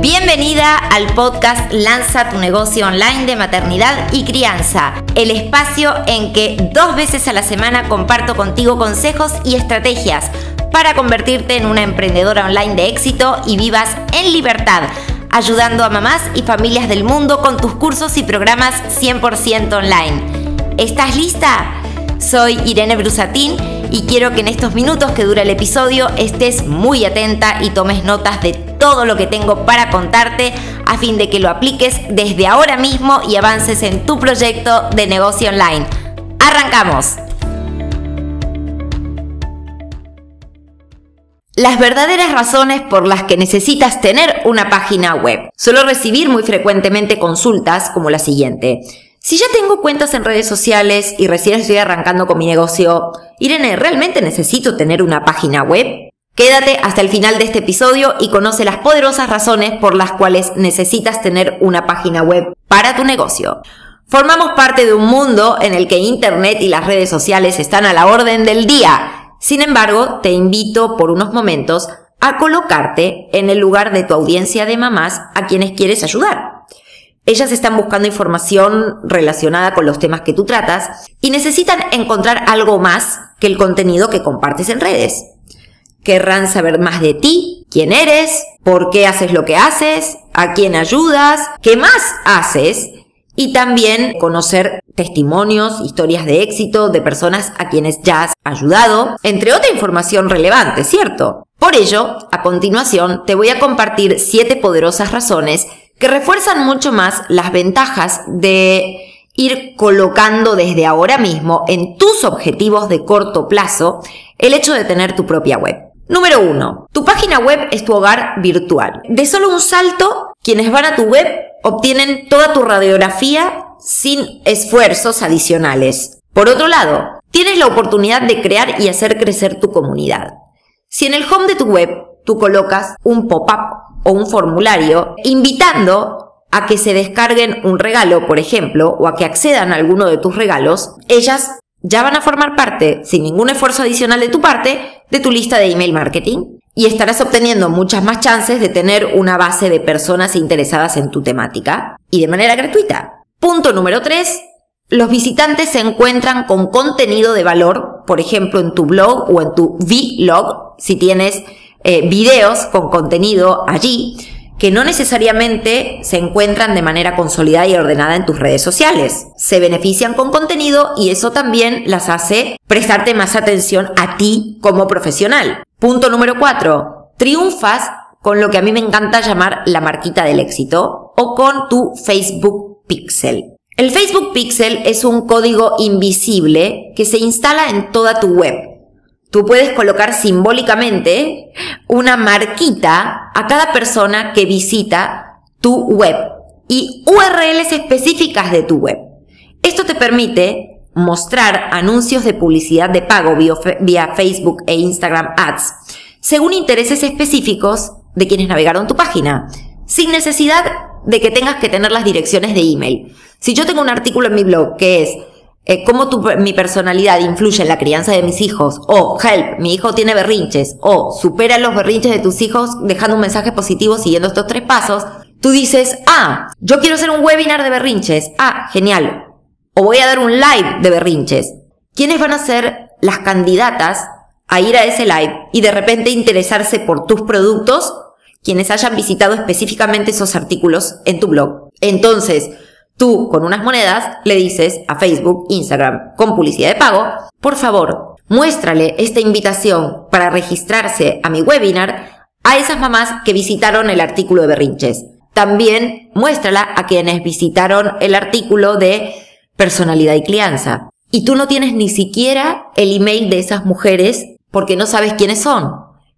Bienvenida al podcast Lanza tu negocio online de maternidad y crianza, el espacio en que dos veces a la semana comparto contigo consejos y estrategias para convertirte en una emprendedora online de éxito y vivas en libertad, ayudando a mamás y familias del mundo con tus cursos y programas 100% online. ¿Estás lista? Soy Irene Brusatín y quiero que en estos minutos que dura el episodio estés muy atenta y tomes notas de todo lo que tengo para contarte a fin de que lo apliques desde ahora mismo y avances en tu proyecto de negocio online. ¡Arrancamos! Las verdaderas razones por las que necesitas tener una página web. Suelo recibir muy frecuentemente consultas como la siguiente. Si ya tengo cuentas en redes sociales y recién estoy arrancando con mi negocio, Irene, ¿realmente necesito tener una página web? Quédate hasta el final de este episodio y conoce las poderosas razones por las cuales necesitas tener una página web para tu negocio. Formamos parte de un mundo en el que Internet y las redes sociales están a la orden del día. Sin embargo, te invito por unos momentos a colocarte en el lugar de tu audiencia de mamás a quienes quieres ayudar. Ellas están buscando información relacionada con los temas que tú tratas y necesitan encontrar algo más que el contenido que compartes en redes. Querrán saber más de ti, quién eres, por qué haces lo que haces, a quién ayudas, qué más haces y también conocer testimonios, historias de éxito de personas a quienes ya has ayudado, entre otra información relevante, ¿cierto? Por ello, a continuación te voy a compartir siete poderosas razones que refuerzan mucho más las ventajas de ir colocando desde ahora mismo en tus objetivos de corto plazo el hecho de tener tu propia web. Número 1. Tu página web es tu hogar virtual. De solo un salto, quienes van a tu web obtienen toda tu radiografía sin esfuerzos adicionales. Por otro lado, tienes la oportunidad de crear y hacer crecer tu comunidad. Si en el home de tu web tú colocas un pop-up o un formulario invitando a que se descarguen un regalo, por ejemplo, o a que accedan a alguno de tus regalos, ellas ya van a formar parte, sin ningún esfuerzo adicional de tu parte, de tu lista de email marketing y estarás obteniendo muchas más chances de tener una base de personas interesadas en tu temática y de manera gratuita. Punto número 3. Los visitantes se encuentran con contenido de valor, por ejemplo, en tu blog o en tu vlog, si tienes eh, videos con contenido allí que no necesariamente se encuentran de manera consolidada y ordenada en tus redes sociales. Se benefician con contenido y eso también las hace prestarte más atención a ti como profesional. Punto número 4. Triunfas con lo que a mí me encanta llamar la marquita del éxito o con tu Facebook Pixel. El Facebook Pixel es un código invisible que se instala en toda tu web Tú puedes colocar simbólicamente una marquita a cada persona que visita tu web y URLs específicas de tu web. Esto te permite mostrar anuncios de publicidad de pago vía Facebook e Instagram Ads según intereses específicos de quienes navegaron tu página, sin necesidad de que tengas que tener las direcciones de email. Si yo tengo un artículo en mi blog que es eh, cómo mi personalidad influye en la crianza de mis hijos, o help, mi hijo tiene berrinches, o supera los berrinches de tus hijos dejando un mensaje positivo siguiendo estos tres pasos, tú dices, ah, yo quiero hacer un webinar de berrinches, ah, genial, o voy a dar un live de berrinches. ¿Quiénes van a ser las candidatas a ir a ese live y de repente interesarse por tus productos? Quienes hayan visitado específicamente esos artículos en tu blog. Entonces, Tú, con unas monedas, le dices a Facebook, Instagram, con publicidad de pago, por favor, muéstrale esta invitación para registrarse a mi webinar a esas mamás que visitaron el artículo de berrinches. También muéstrala a quienes visitaron el artículo de personalidad y crianza. Y tú no tienes ni siquiera el email de esas mujeres porque no sabes quiénes son.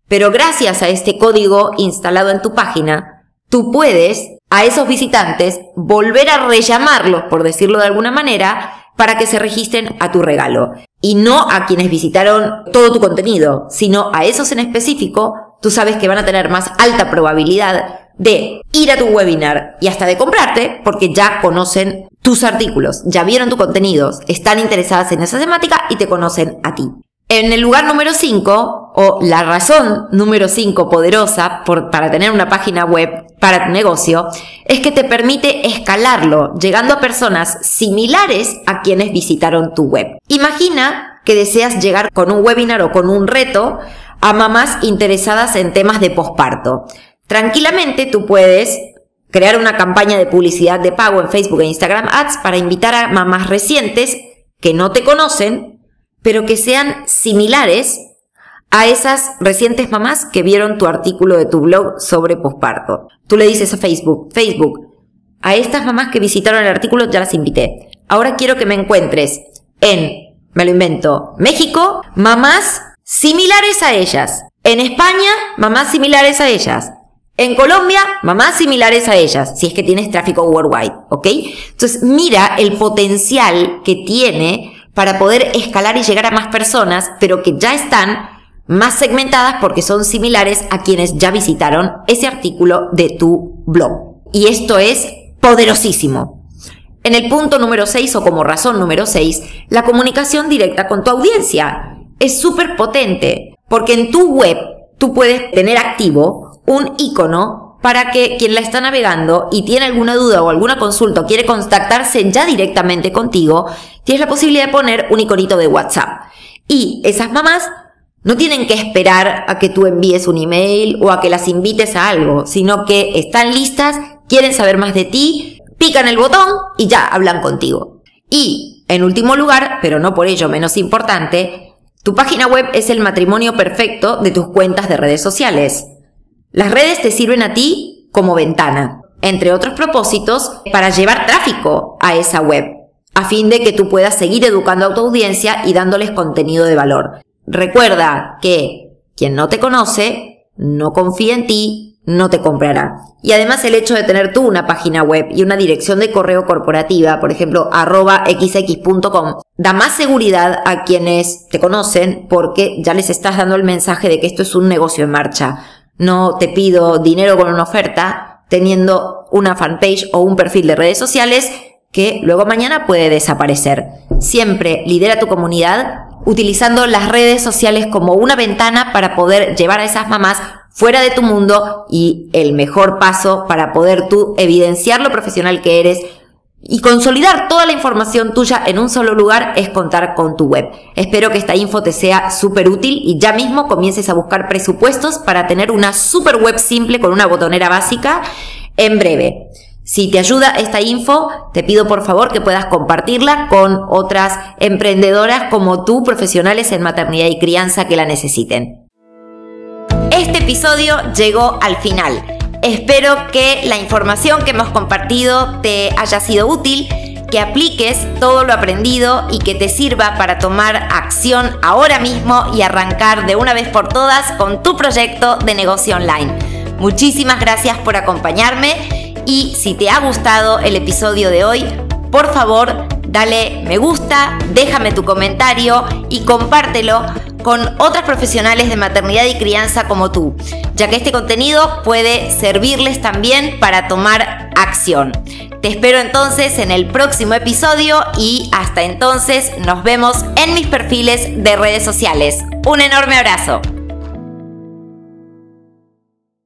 Pero gracias a este código instalado en tu página, tú puedes a esos visitantes volver a rellamarlos, por decirlo de alguna manera, para que se registren a tu regalo. Y no a quienes visitaron todo tu contenido, sino a esos en específico, tú sabes que van a tener más alta probabilidad de ir a tu webinar y hasta de comprarte porque ya conocen tus artículos, ya vieron tu contenido, están interesadas en esa temática y te conocen a ti. En el lugar número 5, o la razón número 5 poderosa para tener una página web para tu negocio, es que te permite escalarlo, llegando a personas similares a quienes visitaron tu web. Imagina que deseas llegar con un webinar o con un reto a mamás interesadas en temas de posparto. Tranquilamente tú puedes crear una campaña de publicidad de pago en Facebook e Instagram Ads para invitar a mamás recientes que no te conocen pero que sean similares a esas recientes mamás que vieron tu artículo de tu blog sobre posparto. Tú le dices a Facebook, Facebook, a estas mamás que visitaron el artículo ya las invité. Ahora quiero que me encuentres en, me lo invento, México, mamás similares a ellas. En España, mamás similares a ellas. En Colombia, mamás similares a ellas, si es que tienes tráfico worldwide, ¿ok? Entonces, mira el potencial que tiene para poder escalar y llegar a más personas, pero que ya están más segmentadas porque son similares a quienes ya visitaron ese artículo de tu blog. Y esto es poderosísimo. En el punto número 6 o como razón número 6, la comunicación directa con tu audiencia es súper potente porque en tu web tú puedes tener activo un icono para que quien la está navegando y tiene alguna duda o alguna consulta o quiere contactarse ya directamente contigo, tienes la posibilidad de poner un iconito de WhatsApp. Y esas mamás no tienen que esperar a que tú envíes un email o a que las invites a algo, sino que están listas, quieren saber más de ti, pican el botón y ya hablan contigo. Y, en último lugar, pero no por ello menos importante, tu página web es el matrimonio perfecto de tus cuentas de redes sociales. Las redes te sirven a ti como ventana, entre otros propósitos, para llevar tráfico a esa web, a fin de que tú puedas seguir educando a tu audiencia y dándoles contenido de valor. Recuerda que quien no te conoce, no confía en ti, no te comprará. Y además el hecho de tener tú una página web y una dirección de correo corporativa, por ejemplo, arroba xx.com, da más seguridad a quienes te conocen porque ya les estás dando el mensaje de que esto es un negocio en marcha no te pido dinero con una oferta teniendo una fanpage o un perfil de redes sociales que luego mañana puede desaparecer. Siempre lidera tu comunidad utilizando las redes sociales como una ventana para poder llevar a esas mamás fuera de tu mundo y el mejor paso para poder tú evidenciar lo profesional que eres, y consolidar toda la información tuya en un solo lugar es contar con tu web. Espero que esta info te sea súper útil y ya mismo comiences a buscar presupuestos para tener una super web simple con una botonera básica en breve. Si te ayuda esta info, te pido por favor que puedas compartirla con otras emprendedoras como tú, profesionales en maternidad y crianza que la necesiten. Este episodio llegó al final. Espero que la información que hemos compartido te haya sido útil, que apliques todo lo aprendido y que te sirva para tomar acción ahora mismo y arrancar de una vez por todas con tu proyecto de negocio online. Muchísimas gracias por acompañarme y si te ha gustado el episodio de hoy, por favor dale me gusta, déjame tu comentario y compártelo con otras profesionales de maternidad y crianza como tú, ya que este contenido puede servirles también para tomar acción. Te espero entonces en el próximo episodio y hasta entonces nos vemos en mis perfiles de redes sociales. Un enorme abrazo.